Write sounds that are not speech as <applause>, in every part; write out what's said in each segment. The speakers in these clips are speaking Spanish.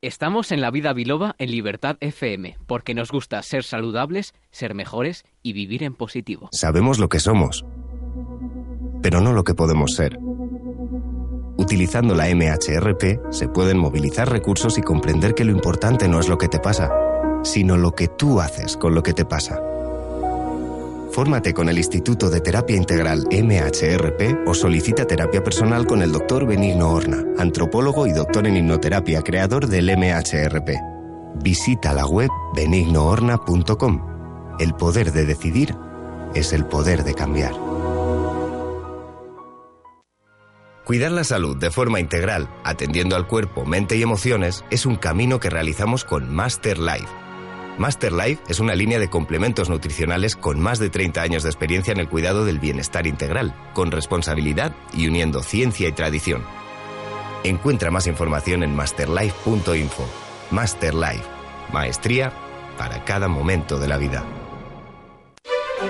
Estamos en la vida biloba en Libertad FM, porque nos gusta ser saludables, ser mejores y vivir en positivo. Sabemos lo que somos, pero no lo que podemos ser. Utilizando la MHRP se pueden movilizar recursos y comprender que lo importante no es lo que te pasa, sino lo que tú haces con lo que te pasa. Fórmate con el Instituto de Terapia Integral MHRP o solicita terapia personal con el Dr. Benigno Horna, antropólogo y doctor en hipnoterapia, creador del MHRP. Visita la web benignohorna.com. El poder de decidir es el poder de cambiar. Cuidar la salud de forma integral, atendiendo al cuerpo, mente y emociones, es un camino que realizamos con Master Life Master Life es una línea de complementos nutricionales con más de 30 años de experiencia en el cuidado del bienestar integral, con responsabilidad y uniendo ciencia y tradición. Encuentra más información en masterlife.info. Master Life, maestría para cada momento de la vida.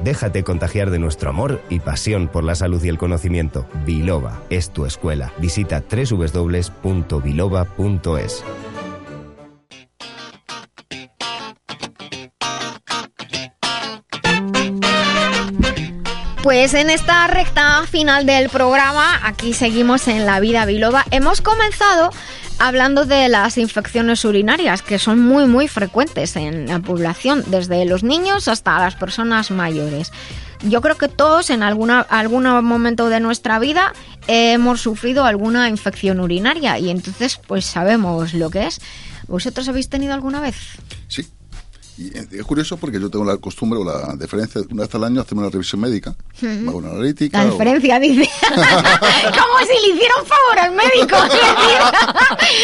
Déjate contagiar de nuestro amor y pasión por la salud y el conocimiento. Biloba es tu escuela. Visita www.biloba.es. Pues en esta recta final del programa, aquí seguimos en La Vida Biloba. Hemos comenzado hablando de las infecciones urinarias, que son muy, muy frecuentes en la población, desde los niños hasta las personas mayores. Yo creo que todos en alguna, algún momento de nuestra vida hemos sufrido alguna infección urinaria y entonces pues sabemos lo que es. ¿Vosotros habéis tenido alguna vez? Sí, y es curioso porque yo tengo la costumbre o la diferencia una vez al año hacerme una revisión médica, una analítica. La diferencia, dice. <laughs> Como si le hiciera un favor al médico.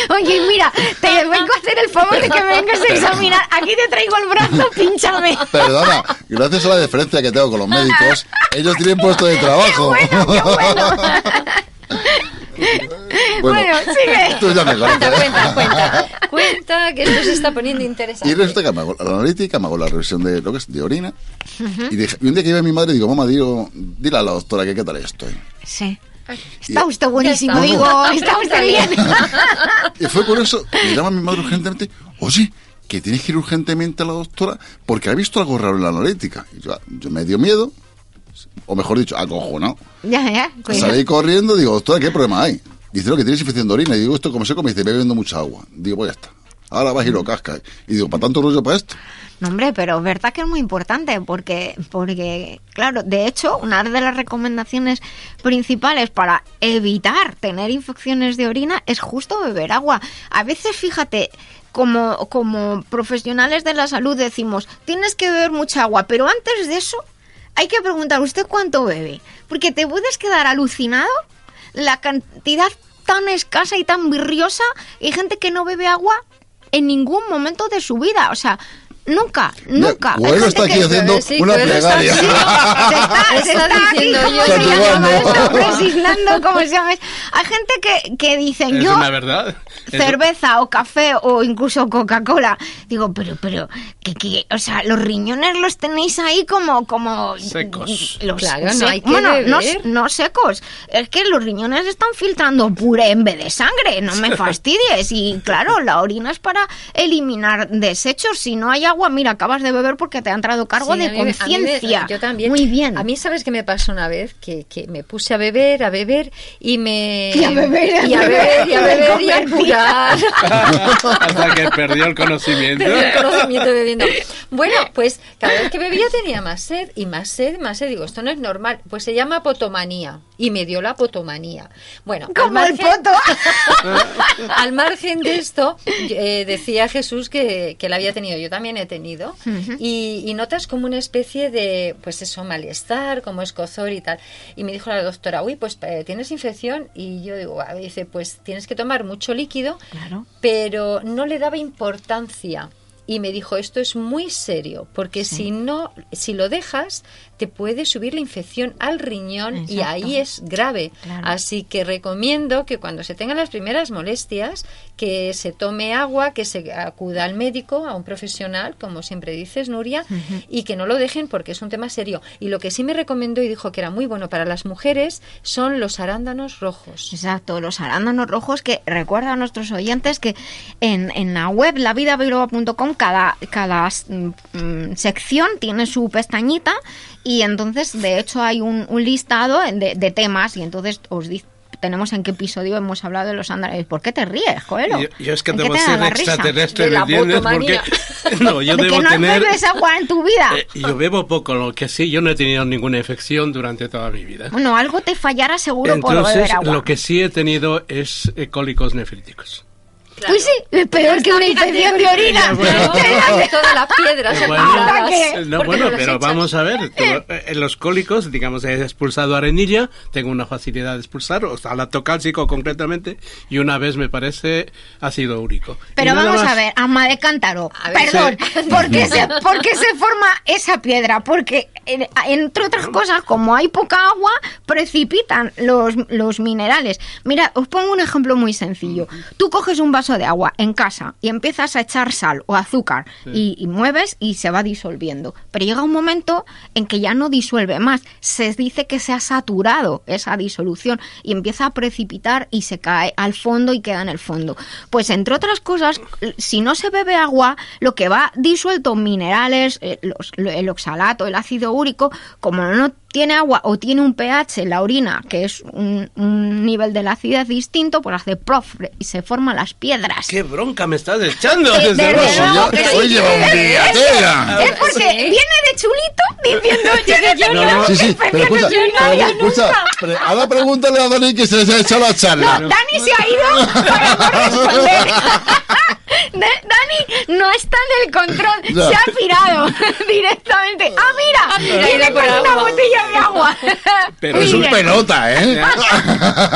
<laughs> Oye, mira, te vengo a hacer el favor de que me vengas a examinar. Aquí te traigo el brazo, pínchame. Perdona, gracias a la diferencia que tengo con los médicos, ellos tienen puesto de trabajo. Qué bueno, qué bueno. <laughs> <laughs> Bueno, sigue. <laughs> Tú ya me Cuenta, cuenta, cuenta. <laughs> Cuenta que esto se está poniendo interesante. Y resulta que me hago la analítica, me hago la revisión de lo que es de orina. y, dije- y un día que iba mi madre, digo, mamá, digo, dile a la doctora que qué tal estoy. Sí. Está usted buenísimo, está. digo. Está usted bien. Y fue curioso, me llama mi madre urgentemente, oye, que tienes que ir urgentemente a la doctora porque ha visto algo raro en la analítica. Y yo, yo me dio miedo, o mejor dicho, acojonado. Ya, ya. Salí corriendo, digo, doctora, ¿qué problema hay? Dice, no, que tienes infección de orina. Y digo, ¿esto cómo se come? Dice, bebiendo mucha agua. Digo, pues ya está. Ahora vas y lo cascas. Y digo, ¿para tanto rollo para esto? No, hombre, pero verdad que es muy importante porque, porque, claro, de hecho, una de las recomendaciones principales para evitar tener infecciones de orina es justo beber agua. A veces, fíjate, como, como profesionales de la salud decimos, tienes que beber mucha agua, pero antes de eso hay que preguntar, ¿usted cuánto bebe? Porque te puedes quedar alucinado la cantidad tan escasa y tan virriosa. Hay gente que no bebe agua en ningún momento de su vida. O sea, nunca, nunca. Hay Bueno, gente está aquí que- haciendo sí, una está plegaria. No, se está, <laughs> se Está está aquí, diciendo ¿cómo yo. se llama ¿cómo <laughs> se llama? Hay gente que, que dicen, Es yo, una verdad. Es- cerveza o café o incluso Coca-Cola. Digo, pero, pero, que, que, o sea, los riñones los tenéis ahí como, como Secos. Los, Claro, no sec- hay que bueno, no, no secos. Es que los riñones están filtrando puré en vez de sangre. No me <laughs> fastidies. Y claro, la orina es para eliminar desechos. Si no hay agua, mira, acabas de beber porque te ha entrado cargo Sí, de a a conciencia. Yo también. Muy bien. A mí, ¿sabes qué me pasó una vez? Que, que me puse a beber, a beber y me. Y a beber, y a beber, y a beber, y a Convertida. curar. <laughs> <laughs> Hasta que perdió el conocimiento. Perdí el conocimiento bebiendo. Bueno, pues cada vez que bebía tenía más sed y más sed, más sed. Digo, esto no es normal. Pues se llama potomanía. Y me dio la potomanía. Bueno, al Como el margen- poto. <laughs> al margen de esto, eh, decía Jesús que, que la había tenido, yo también he tenido, y, y notas como una especie de, pues eso, malestar, como escozor y tal. Y me dijo la doctora, uy, pues eh, tienes infección, y yo digo, "Ah", dice, pues tienes que tomar mucho líquido, Claro. pero no le daba importancia. Y me dijo, esto es muy serio, porque si no, si lo dejas, te puede subir la infección al riñón y ahí es grave. Claro. Así que recomiendo que cuando se tengan las primeras molestias, que se tome agua, que se acuda al médico, a un profesional, como siempre dices, Nuria, y que no lo dejen porque es un tema serio. Y lo que sí me recomendó y dijo que era muy bueno para las mujeres son los arándanos rojos. Exacto, los arándanos rojos que recuerda a nuestros oyentes que en, en la web lavidabiloba.com cada, cada mm, mm, sección tiene su pestañita y entonces de hecho hay un, un listado de, de temas y entonces os dice tenemos en qué episodio hemos hablado de los arándanos. ¿Por qué te ríes, Coelho? Yo, yo es que ¿En qué debo ser extraterrestre, ¿me entiendes? Porque <laughs> no, yo ¿De que debo no tener. bebes agua en tu vida? eh, yo bebo poco, lo que sí, yo no he tenido ninguna infección durante toda mi vida. Bueno, algo te fallará seguro por Entonces, beber agua. lo que sí he tenido es eh, cólicos nefríticos. Pues sí, es peor que una infección de orina. Bueno. Claro, <laughs> todas las piedras no, bueno, pero vamos a ver. <laughs> tú, eh, en los cólicos, digamos, he expulsado arenilla, tengo una facilidad de expulsar, o sea, lactocálcico concretamente, y una vez me parece ácido úrico. Pero vamos más. a ver, ama de cántaro. A ver. Perdón, <laughs> ¿por, qué se, por qué se forma esa piedra? Porque, eh, entre otras cosas, como hay poca agua, precipitan los, los minerales. Mira, os pongo un ejemplo muy sencillo. Tú coges un vaso de agua en casa y empiezas a echar sal o azúcar y, y mueves y se va disolviendo. Pero llega un momento en que ya no disuelve más. Se dice que se ha saturado esa disolución y empieza a precipitar y se cae al fondo y queda en el fondo. Pues entre otras cosas, si no se bebe agua, lo que va disuelto minerales, eh, los- el oxalato, el ácido úrico, como no tiene agua o tiene un pH en la orina, que es un, un nivel de la acidez distinto, pues hace prof y se forman las piedras. ¡Qué bronca me estás echando! Desde desde luego! que sí. oye, hombre, Atena. Es porque Sí. viene de chulito diciendo yo no No, no. Sí, sí, <laughs> pero escucha, yo no pero había escucha, nunca. pre- ahora pregúntale a Dani que se les ha echado la charla. No, Dani se ha ido para <laughs> no responder. No está en el control, se ha pirado <laughs> directamente. ¡Ah, mira! mira, ido por con una agua. botella de agua. <laughs> Pero Es un pelota, ¿eh?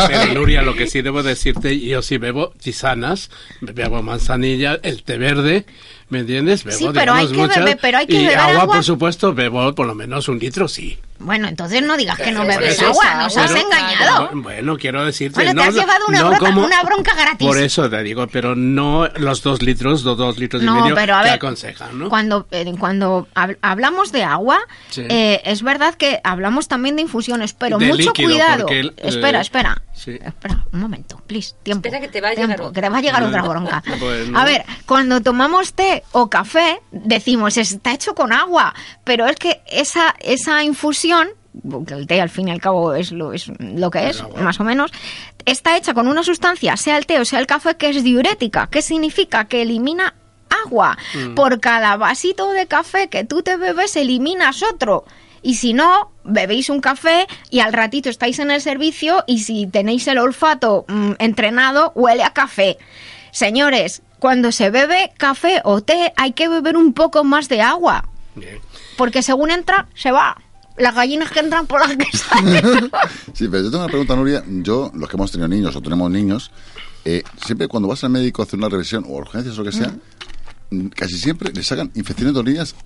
Pero Nuria, lo que sí debo decirte, yo sí bebo tisanas, bebo manzanilla, el té verde, ¿me entiendes? Bebo, Sí, pero hay que beber- pero hay que y beber agua, agua. por supuesto, bebo por lo menos un litro, sí. Bueno, entonces no digas que no bebes eso agua, nos has engañado. Bu- Bueno, quiero decirte, Bueno, te no, has llevado una no como- una bronca gratis. Por eso te digo, pero no los dos litros, los dos litros y No, medio pero a que ver, aconsejan, ¿no? cuando, eh, cuando hab- hablamos de agua, Sí. eh, es verdad que hablamos también de infusiones, pero De mucho líquido, cuidado. el- espera, espera. Sí. Espera, un momento, please, tiempo. Espera que te va a tiempo, llegar otra. que te va a llegar otra bronca. <laughs> Bueno. A ver, cuando tomamos té o café, decimos, está hecho con agua, pero es que esa, esa infusión porque el té al fin y al cabo es lo, es lo que es, agua. más o menos, está hecha con una sustancia, sea el té o sea el café, que es diurética. ¿Qué significa? Que elimina agua. Por cada vasito de café que tú te bebes, eliminas otro. Y si no, bebéis un café y al ratito estáis en el servicio y si tenéis el olfato mm, entrenado, huele a café. Señores, cuando se bebe café o té hay que beber un poco más de agua. Bien. Porque según entra, se va. Las gallinas que entran por las que salen. Sí, pero yo tengo una pregunta, Nuria. Yo, los que hemos tenido niños o tenemos niños, eh, siempre cuando vas al médico a hacer una revisión o urgencias o lo que sea, casi siempre le sacan infecciones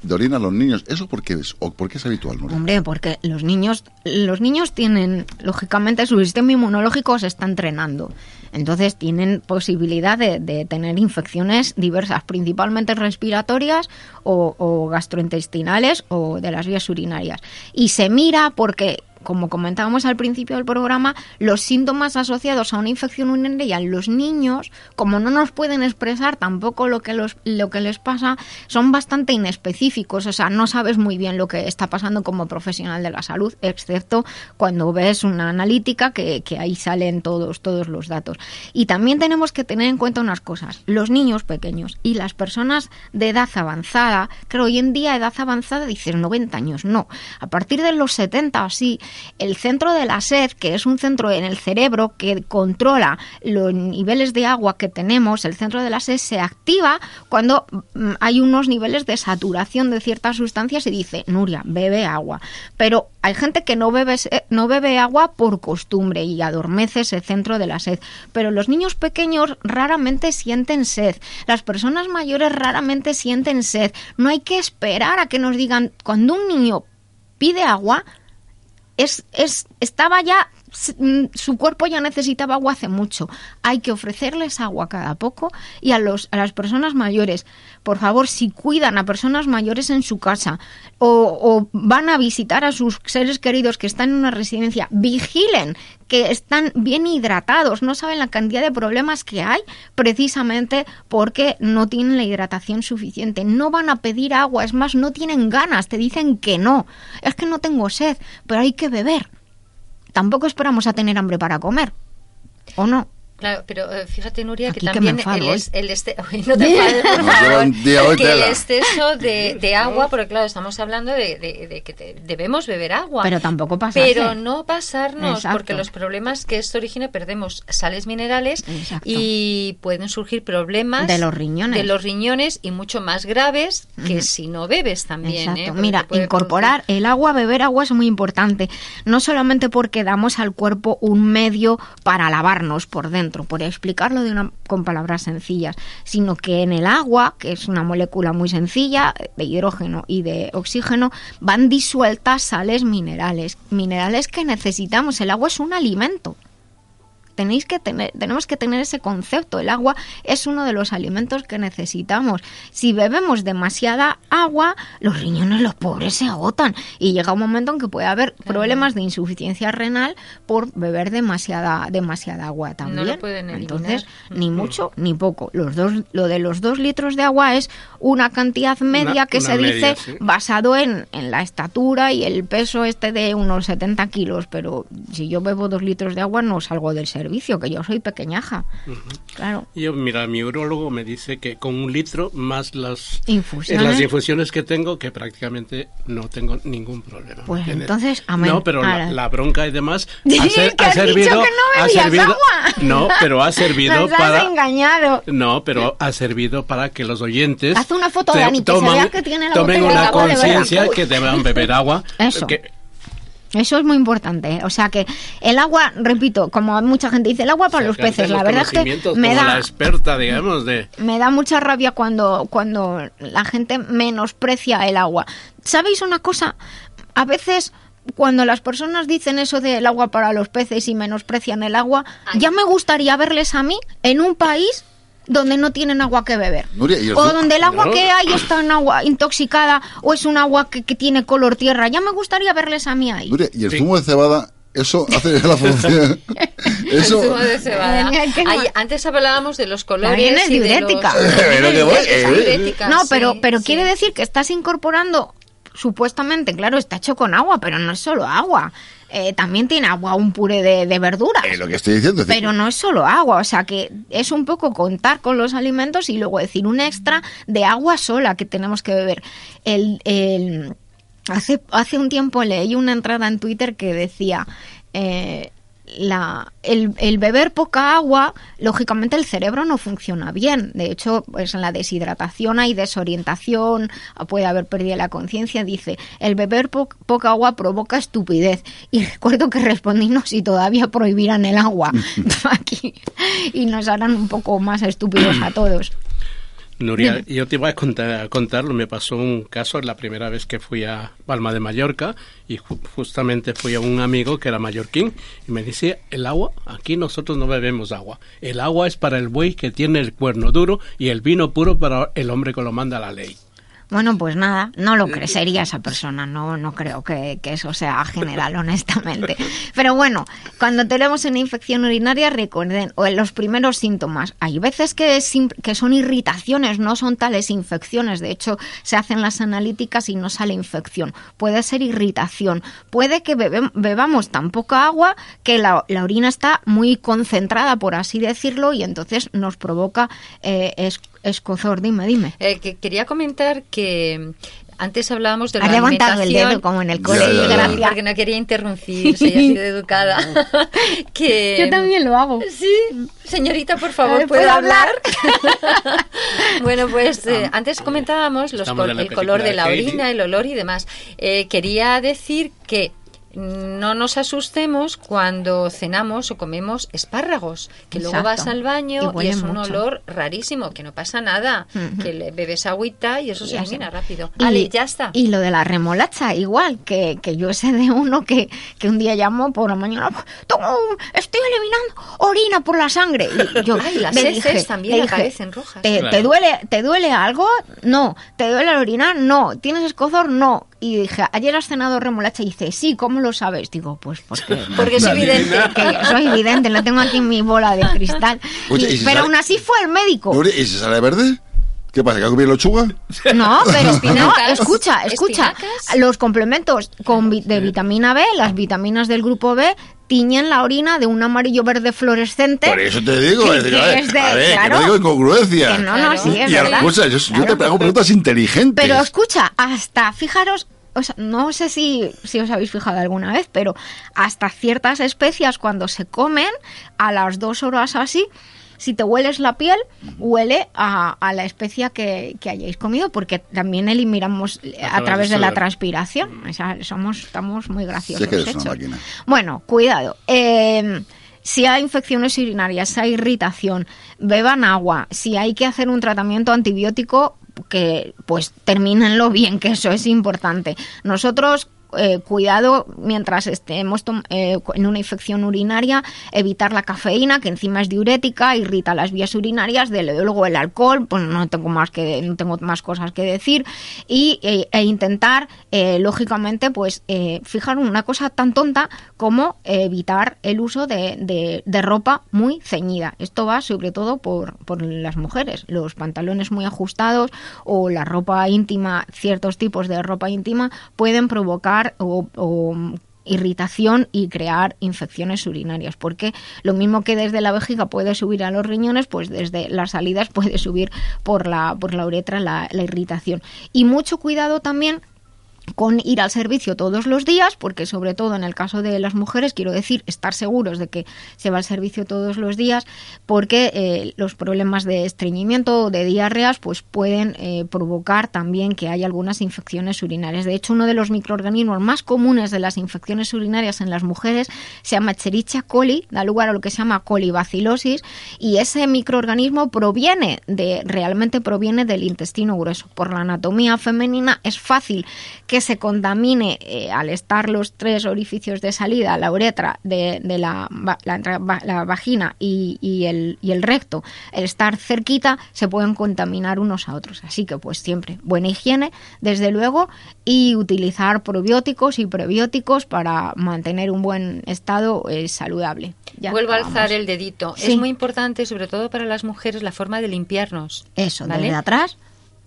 de orina a los niños. ¿Eso por qué es? ¿O por qué es habitual? Hombre, porque los niños, los niños tienen, lógicamente, su sistema inmunológico se está entrenando. Entonces tienen posibilidad de, tener infecciones diversas, principalmente respiratorias o gastrointestinales o de las vías urinarias. Y se mira porque, como comentábamos al principio del programa, los síntomas asociados a una infección urinaria en los niños, como no nos pueden expresar tampoco lo que, los, lo que les pasa, son bastante inespecíficos. O sea, no sabes muy bien lo que está pasando como profesional de la salud, excepto cuando ves una analítica que, que ahí salen todos, todos los datos. Y también tenemos que tener en cuenta unas cosas. Los niños pequeños y las personas de edad avanzada, que hoy en día edad avanzada dices 90 años, no. A partir de los 70 o así, el centro de la sed, que es un centro en el cerebro que controla los niveles de agua que tenemos, el centro de la sed se activa cuando mm, hay unos niveles de saturación de ciertas sustancias y dice, Nuria, bebe agua. Pero hay gente que no bebe, no bebe agua por costumbre y adormece ese centro de la sed. Pero los niños pequeños raramente sienten sed. Las personas mayores raramente sienten sed. No hay que esperar a que nos digan, cuando un niño pide agua, es, es, estaba ya su cuerpo ya necesitaba agua hace mucho. Hay que ofrecerles agua cada poco y a, los, a las personas mayores, por favor, si cuidan a personas mayores en su casa o, o van a visitar a sus seres queridos que están en una residencia, vigilen que están bien hidratados, no saben la cantidad de problemas que hay precisamente porque no tienen la hidratación suficiente, no van a pedir agua, es más, no tienen ganas, te dicen que no, es que no tengo sed, pero hay que beber tampoco esperamos a tener hambre para comer. ¿O no? Claro, pero eh, fíjate, Nuria, que también el, el, este, <laughs> no te <laughs> que el exceso <laughs> de, agua, porque claro, estamos hablando de, que debemos beber agua. Pero tampoco pasarse. Pero no pasarnos, porque los problemas que esto origina, perdemos sales minerales y pueden surgir problemas de los riñones. De los riñones y mucho más graves que si no bebes también. ¿eh? Mira, incorporar el agua, beber agua es muy importante. No solamente porque damos al cuerpo un medio para lavarnos por dentro, por explicarlo de una, con palabras sencillas, sino que en el agua, que es una molécula muy sencilla de hidrógeno y de oxígeno, van disueltas sales minerales, minerales que necesitamos. El agua es un alimento tenéis que tener, tenemos que tener ese concepto. El agua es uno de los alimentos que necesitamos. Si bebemos demasiada agua, los riñones, los pobres, se agotan y llega un momento en que puede haber problemas de insuficiencia renal por beber demasiada, demasiada agua también. Entonces, ni mucho ni poco. Los dos, lo de los dos litros de agua es una cantidad media que se dice basado en, en la estatura y el peso este de unos 70 kilos, pero si yo bebo dos litros de agua no salgo del ser que yo soy pequeñaja. Claro. Yo, mira, mi urologo me dice que con un litro más las infusiones, las infusiones que tengo, que prácticamente no tengo ningún problema. Pues entonces, amén. No, pero la, bronca y demás <laughs> ha, servido... no ha servido, agua. No, pero ha servido para... engañado. No, pero ha servido para que los oyentes... Haz una foto, de que, tiene la tomen una conciencia que deban beber agua. Eso. Eso es muy importante. O sea que el agua, repito, como mucha gente dice, el agua para los peces. La verdad es que me da la experta, digamos, de me da mucha rabia cuando cuando la gente menosprecia el agua. ¿Sabéis una cosa? A veces cuando las personas dicen eso del agua para los peces y menosprecian el agua, ya me gustaría verles a mí en un país donde no tienen agua que beber. o donde el agua que hay está en agua intoxicada o es un agua que, tiene color tierra. Ya me gustaría verles a mí ahí. y el zumo de cebada eso hace la función. <laughs> Eso. El zumo de cebada. antes hablábamos de los colores es diurética. no, pero pero quiere decir que estás incorporando supuestamente, claro, está hecho con agua, pero no es solo agua. Eh, también tiene agua, un puré de, verduras. Es lo que estoy diciendo. Pero no es solo agua, o sea que es un poco contar con los alimentos y luego decir un extra de agua sola que tenemos que beber. El, hace, hace un tiempo leí una entrada en Twitter que decía... Eh, la, el, el, beber poca agua, lógicamente el cerebro no funciona bien. De hecho, pues en la deshidratación hay desorientación, puede haber pérdida la conciencia. Dice, el beber poca agua provoca estupidez. Y recuerdo que respondí, no, si todavía prohibirán el agua <laughs> <laughs> aquí y nos harán un poco más estúpidos a todos. Nuria, yo te iba a contar, contarlo. Me pasó un caso la primera vez que fui a Palma de Mallorca y justamente fui a un amigo que era mallorquín y me decía, el agua, aquí nosotros no bebemos agua. El agua es para el buey que tiene el cuerno duro y el vino puro para el hombre que lo manda la ley. Bueno, pues nada, no lo <laughs> sería esa persona, no, no creo que, eso sea general, <laughs> honestamente. Pero bueno, cuando tenemos una infección urinaria, recuerden, o en los primeros síntomas, hay veces que, que son irritaciones, no son tales infecciones, de hecho se hacen las analíticas y no sale infección, puede ser irritación, puede que bebamos tan poca agua que la, orina está muy concentrada, por así decirlo, y entonces nos provoca eh, escozor. Dime, dime. Eh, que quería comentar que antes hablábamos de Ha la levantado el alimentación. dedo como en el Ya, cole. ya, ya. gracias. Porque no quería interrumpir, soy así de educada. <laughs> que, Yo también lo hago. Sí, señorita, por favor, ¿puedo ¿puedo hablar? <laughs> bueno, pues eh, antes comentábamos los col- el color de la orina, el olor y demás. Eh, quería decir que no nos asustemos cuando cenamos o comemos espárragos, que luego vas al baño y, es un olor rarísimo, que no pasa nada, que le bebes agüita y eso se elimina rápido. Y- Vale, ya está. Y lo de la remolacha, igual, que, que yo sé de uno que, que un día llamó por la mañana, "Tengo un- estoy eliminando orina por la sangre. Y yo <laughs> Ay, las le heces dije- también le dije, aparecen rojas. ¿Te, Claro. te duele, ¿Te duele algo? No. ¿Te duele la orina? No. ¿Tienes escozor? No. Y dije, ¿ayer has cenado remolacha? Y dice, sí, ¿cómo lo sabes? Digo, pues porque... <laughs> Porque evidente. adivina. que soy evidente, lo tengo aquí en mi bola de cristal. <laughs> Oye, Y- ¿y si pero sale- aún así fue el médico. ¿Y si sale verde? ¿Qué pasa? ¿Que ha comido lechuga? No, <laughs> pero no, Espinacas. escucha, escucha. Espinacas. Los complementos con vi- de vitamina B, las vitaminas del grupo B, tiñen la orina de un amarillo verde fluorescente. Por eso te digo, que- es decir, que a ver, es de- a ver, que claro. no digo incongruencia. Que no, no, Claro. sí, es y verdad. escucha, yo, yo Claro. te hago preguntas inteligentes. Pero escucha, hasta, fijaros, o sea, no sé si, si os habéis fijado alguna vez, pero hasta ciertas especias cuando se comen, a las dos horas así, si te hueles la piel, huele a, a la especia que, que hayáis comido, porque también eliminamos eh, a, través de la transpiración. O sea, somos, estamos muy graciosos. Sí que una. Bueno, cuidado. Eh, si hay infecciones urinarias, si hay irritación, beban agua. Si hay que hacer un tratamiento antibiótico, que pues termínenlo bien, que eso es importante. Nosotros eh, cuidado mientras estemos eh, en una infección urinaria, evitar la cafeína, que encima es diurética, irrita las vías urinarias, de luego el alcohol, pues no tengo más que no tengo más cosas que decir y eh, e intentar eh, lógicamente pues eh, fijar una cosa tan tonta como evitar el uso de, de- de ropa muy ceñida. Esto va sobre todo por, por las mujeres, los pantalones muy ajustados o la ropa íntima, ciertos tipos de ropa íntima pueden provocar o, o irritación y crear infecciones urinarias, porque lo mismo que desde la vejiga puede subir a los riñones, pues desde las salidas <laughs> puede subir por la, por la uretra la, la irritación. Y mucho cuidado también con ir al servicio todos los días, porque sobre todo en el caso de las mujeres, quiero decir, estar seguros de que se va al servicio todos los días, porque eh, los problemas de estreñimiento o de diarreas pues pueden eh, provocar también que haya algunas infecciones urinarias. De hecho, uno de los microorganismos más comunes de las infecciones urinarias en las mujeres se llama Escherichia coli, da lugar a lo que se llama colibacilosis, y ese microorganismo proviene de, realmente proviene del intestino grueso. Por la anatomía femenina es fácil que se contamine eh, al estar los tres orificios de salida, la uretra de, de la, la, vagina y, y el, y el recto, el estar cerquita, se pueden contaminar unos a otros. Así que pues siempre buena higiene, desde luego, y utilizar probióticos y prebióticos para mantener un buen estado eh, saludable. Ya Vuelvo a alzar el dedito. Sí. Es muy importante, sobre todo para las mujeres, la forma de limpiarnos. Eso, ¿vale? desde atrás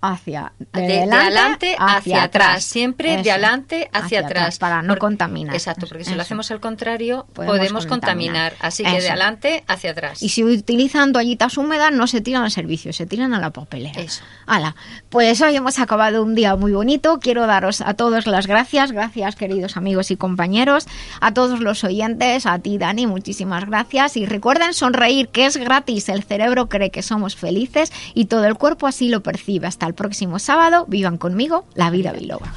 hacia De, de de delante adelante hacia, atrás, siempre de Eso, adelante hacia, atrás. para no Porque- contaminar. Exacto, porque si lo Eso. hacemos al contrario, Podemos podemos, contaminar. contaminar. Así que de Eso. adelante hacia atrás. Y si utilizan toallitas húmedas, no se tiran al servicio, se tiran a la papelera. Eso. Hala, pues hoy hemos acabado un día muy bonito. Quiero daros a todos las gracias. Gracias, queridos amigos y compañeros. A todos los oyentes, a ti, Dani, muchísimas gracias. Y recuerden sonreír, que es gratis. El cerebro cree que somos felices y todo el cuerpo así lo percibe. El próximo sábado. Vivan conmigo la vida biloba.